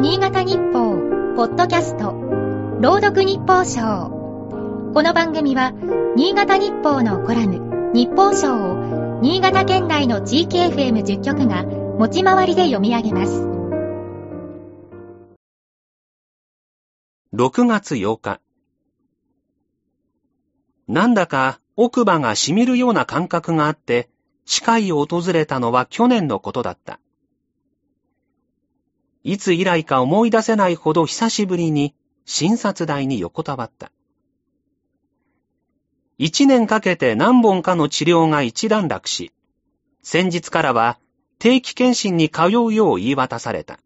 新潟日報、ポッドキャスト、朗読日報賞。この番組は、新潟日報のコラム、日報賞を、新潟県内の地域 FM10 局が、持ち回りで読み上げます。6月8日。なんだか奥歯が染みるような感覚があって、歯科医を訪れたのは去年のことだった。いつ以来か思い出せないほど久しぶりに診察台に横たわった。一年かけて何本かの治療が一段落し、先日からは定期検診に通うよう言い渡された。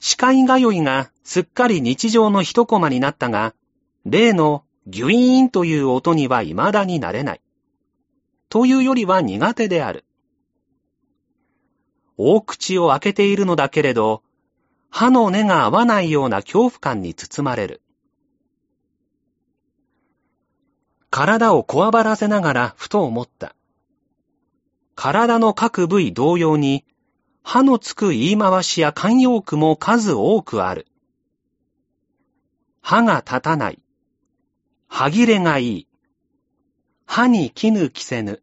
歯科医通いがすっかり日常の一コマになったが、例のギュイーンという音には未だになれない。というよりは苦手である。大口を開けているのだけれど、歯の根が合わないような恐怖感に包まれる。体をこわばらせながらふと思った。体の各部位同様に、歯のつく言い回しや慣用句も数多くある。歯が立たない。歯切れがいい。歯に絹着せぬ。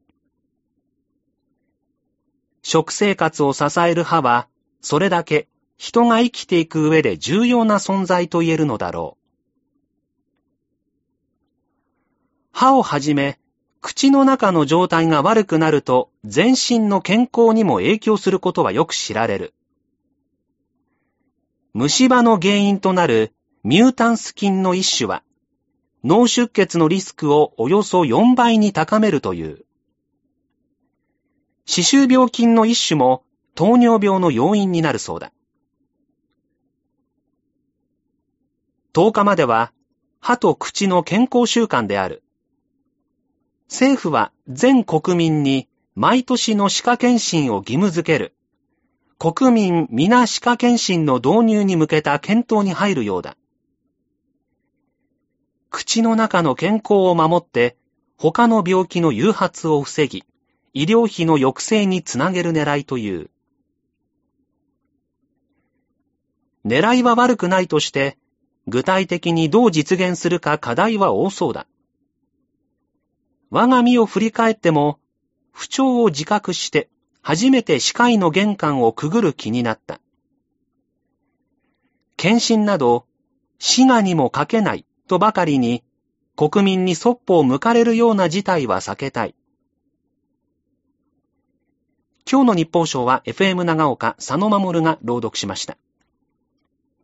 食生活を支える歯は、それだけ人が生きていく上で重要な存在と言えるのだろう。歯をはじめ、口の中の状態が悪くなると全身の健康にも影響することはよく知られる。虫歯の原因となるミュータンス菌の一種は、脳出血のリスクをおよそ4倍に高めるという。歯周病菌の一種も糖尿病の要因になるそうだ。10日までは歯と口の健康習慣である。政府は全国民に毎年の歯科検診を義務づける。国民皆歯科検診の導入に向けた検討に入るようだ。口の中の健康を守って、他の病気の誘発を防ぎ、医療費の抑制につなげる狙いという。狙いは悪くないとして、具体的にどう実現するか課題は多そうだ。我が身を振り返っても、不調を自覚して、初めて歯科医の玄関をくぐる気になった。検診など、死がにもかけないとばかりに、国民にそっぽを向かれるような事態は避けたい。今日の日報賞は FM 長岡佐野守が朗読しました。